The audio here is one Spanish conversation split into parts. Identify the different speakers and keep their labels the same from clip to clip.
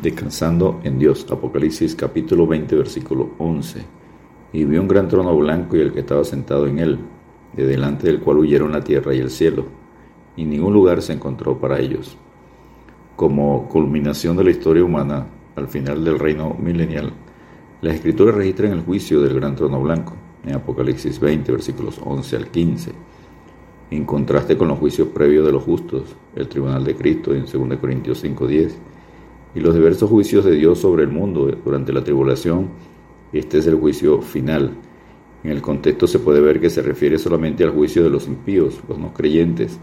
Speaker 1: Descansando en Dios. Apocalipsis capítulo 20, versículo 11. Y vio un gran trono blanco y el que estaba sentado en él, de delante del cual huyeron la tierra y el cielo, y ningún lugar se encontró para ellos. Como culminación de la historia humana, al final del reino milenial, las escrituras registran el juicio del gran trono blanco, en Apocalipsis 20, versículos 11 al 15, en contraste con los juicios previos de los justos, el tribunal de Cristo en 2 Corintios 5, 10, y los diversos juicios de Dios sobre el mundo durante la tribulación, este es el juicio final. En el contexto se puede ver que se refiere solamente al juicio de los impíos, los no creyentes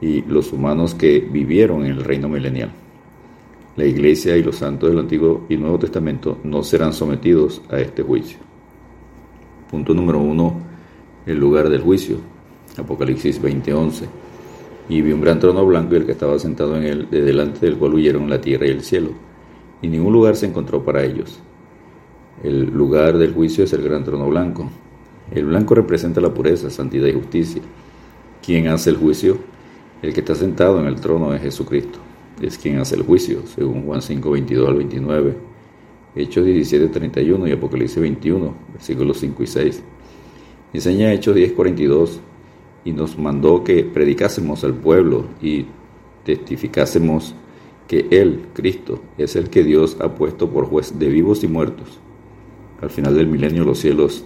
Speaker 1: y los humanos que vivieron en el reino milenial. La iglesia y los santos del Antiguo y Nuevo Testamento no serán sometidos a este juicio. Punto número uno, el lugar del juicio. Apocalipsis 20:11 y vi un gran trono blanco y el que estaba sentado en él, de delante del cual huyeron la tierra y el cielo, y ningún lugar se encontró para ellos. El lugar del juicio es el gran trono blanco. El blanco representa la pureza, santidad y justicia. ¿Quién hace el juicio? El que está sentado en el trono de Jesucristo. Es quien hace el juicio, según Juan 5, 22 al 29, Hechos 17, 31 y Apocalipsis 21, versículos 5 y 6. Enseña Hechos 10, 42 y nos mandó que predicásemos al pueblo y testificásemos que Él, Cristo, es el que Dios ha puesto por juez de vivos y muertos. Al final del milenio los cielos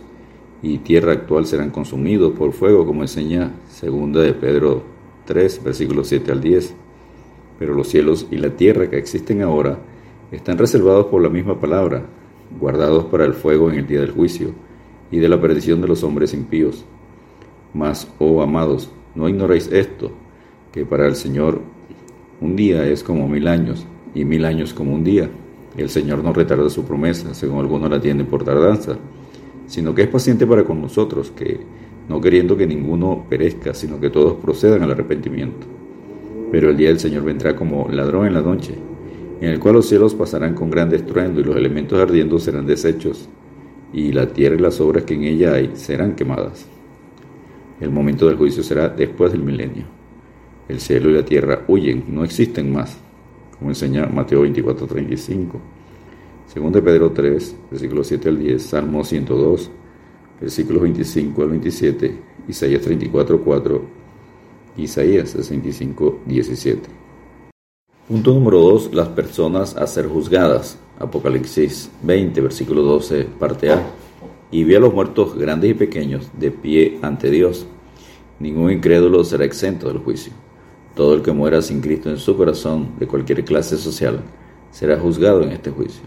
Speaker 1: y tierra actual serán consumidos por fuego, como enseña segunda de Pedro 3, versículos 7 al 10. Pero los cielos y la tierra que existen ahora están reservados por la misma palabra, guardados para el fuego en el día del juicio y de la perdición de los hombres impíos. Mas, oh amados, no ignoréis esto, que para el Señor un día es como mil años, y mil años como un día. El Señor no retarda su promesa, según algunos la tienen por tardanza, sino que es paciente para con nosotros, que no queriendo que ninguno perezca, sino que todos procedan al arrepentimiento. Pero el día del Señor vendrá como ladrón en la noche, en el cual los cielos pasarán con gran estruendo y los elementos ardiendo serán deshechos, y la tierra y las obras que en ella hay serán quemadas. El momento del juicio será después del milenio. El cielo y la tierra huyen, no existen más, como enseña Mateo 24:35. Segundo de Pedro 3, versículos 7 al 10, Salmo 102, versículos 25 al 27, Isaías 34:4, Isaías 65, 17. Punto número 2. Las personas a ser juzgadas. Apocalipsis 20, versículo 12, parte A y vi a los muertos grandes y pequeños de pie ante Dios. Ningún incrédulo será exento del juicio. Todo el que muera sin Cristo en su corazón, de cualquier clase social, será juzgado en este juicio.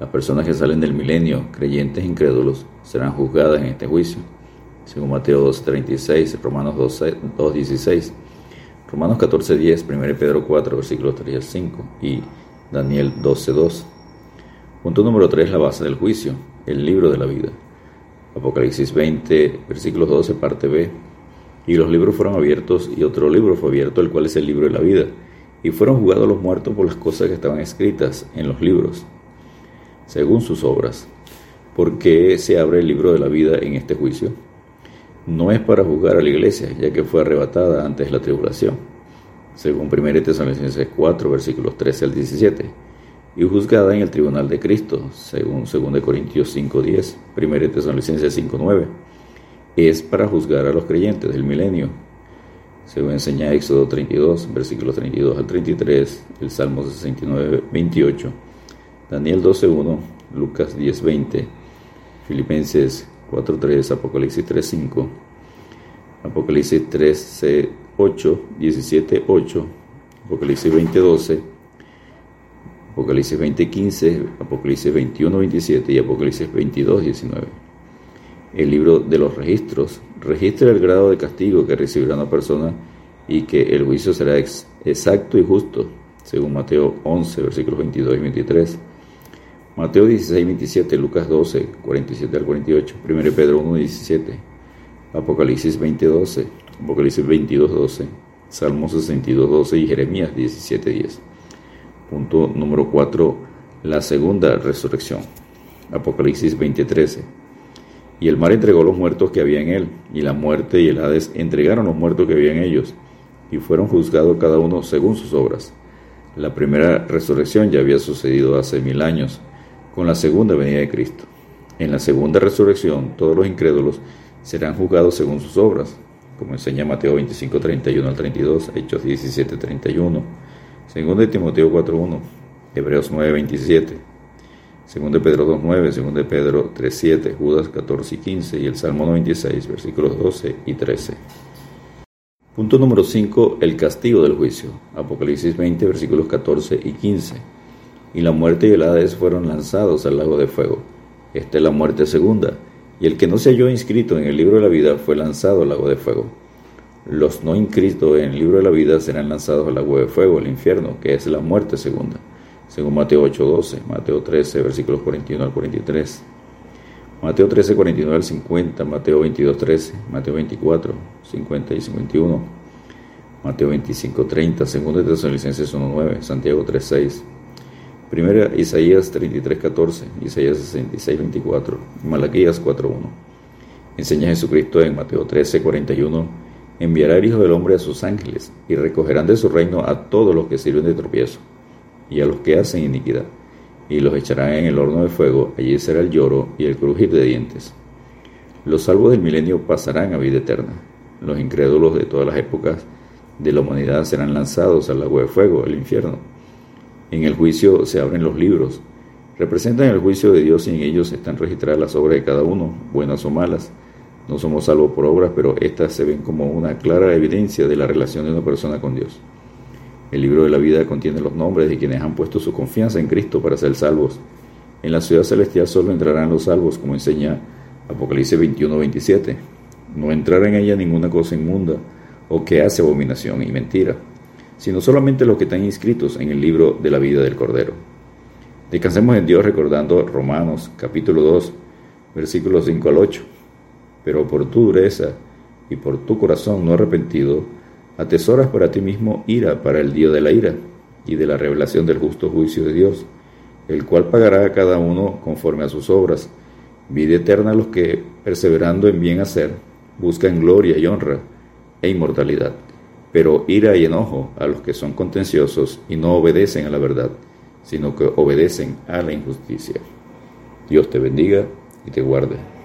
Speaker 1: Las personas que salen del milenio, creyentes e incrédulos, serán juzgadas en este juicio. Según Mateo 2.36, Romanos 2.16, Romanos 14.10, 1 Pedro 4, versículos 3 al 5 y Daniel 12.2. Punto número 3, la base del juicio, el libro de la vida. Apocalipsis 20, versículos 12, parte B. Y los libros fueron abiertos y otro libro fue abierto, el cual es el libro de la vida. Y fueron juzgados los muertos por las cosas que estaban escritas en los libros, según sus obras. ¿Por qué se abre el libro de la vida en este juicio? No es para juzgar a la iglesia, ya que fue arrebatada antes la tribulación, según 1 Tesalonicenses 4, versículos 13 al 17 y juzgada en el tribunal de Cristo, según 2 Corintios 5.10, 1 Tesalonicenses 5.9. Es para juzgar a los creyentes del milenio, según enseña Éxodo 32, versículos 32 al 33, el Salmo 69, 28, Daniel 12.1, Lucas 10.20, Filipenses 4.3, Apocalipsis 3.5, Apocalipsis 3.8, 17.8, Apocalipsis 20.12, Apocalipsis 20:15, Apocalipsis 21:27 y Apocalipsis 22:19. El libro de los registros registra el grado de castigo que recibirá una persona y que el juicio será exacto y justo, según Mateo 11, versículos 22 y 23. Mateo 16, 27, Lucas 12, 47 al 48, 1 Pedro 1, 17, Apocalipsis 20, 12, Apocalipsis 22, 12, Salmos 62, 12 y Jeremías 17, 10. Punto número 4. La segunda resurrección. Apocalipsis 20:13. Y el mar entregó los muertos que había en él, y la muerte y el Hades entregaron los muertos que había en ellos, y fueron juzgados cada uno según sus obras. La primera resurrección ya había sucedido hace mil años, con la segunda venida de Cristo. En la segunda resurrección, todos los incrédulos serán juzgados según sus obras, como enseña Mateo 25, 31 al 32, Hechos 17, 31, 2 Timoteo 4, 1, Hebreos 9, 27, 2 Pedro 2, 9, 2 Pedro 3, 7, Judas 14 y 15 y el Salmo 96, versículos 12 y 13. Punto número 5. El castigo del juicio. Apocalipsis 20, versículos 14 y 15. Y la muerte y el Hades fueron lanzados al lago de fuego. Esta es la muerte segunda. Y el que no se halló inscrito en el libro de la vida fue lanzado al lago de fuego. Los no inscritos en el libro de la vida serán lanzados al lago de fuego, al infierno, que es la muerte segunda. Según Mateo 8:12, Mateo 13, versículos 41 al 43. Mateo 13, 49 al 50, Mateo 22, 13, Mateo 24, 50 y 51, Mateo 25, 30, 2 de Tesalonicenses 1, 9, Santiago 3, 6, Primera Isaías 33, 14, Isaías 66, 24, Malaquías 4, 1. Enseña Jesucristo en Mateo 13, 41, enviará el Hijo del Hombre a sus ángeles y recogerán de su reino a todos los que sirven de tropiezo y a los que hacen iniquidad y los echarán en el horno de fuego, allí será el lloro y el crujir de dientes. Los salvos del milenio pasarán a vida eterna. Los incrédulos de todas las épocas de la humanidad serán lanzados al lago de fuego, al infierno. En el juicio se abren los libros. Representan el juicio de Dios y en ellos están registradas las obras de cada uno, buenas o malas. No somos salvos por obras, pero éstas se ven como una clara evidencia de la relación de una persona con Dios. El libro de la vida contiene los nombres de quienes han puesto su confianza en Cristo para ser salvos. En la ciudad celestial solo entrarán los salvos, como enseña Apocalipsis 21-27. No entrará en ella ninguna cosa inmunda o que hace abominación y mentira, sino solamente los que están inscritos en el libro de la vida del Cordero. Descansemos en Dios recordando Romanos capítulo 2, versículos 5 al 8. Pero por tu dureza y por tu corazón no arrepentido, Atesoras para ti mismo ira para el día de la ira y de la revelación del justo juicio de Dios, el cual pagará a cada uno conforme a sus obras. Vida eterna a los que, perseverando en bien hacer, buscan gloria y honra e inmortalidad, pero ira y enojo a los que son contenciosos y no obedecen a la verdad, sino que obedecen a la injusticia. Dios te bendiga y te guarde.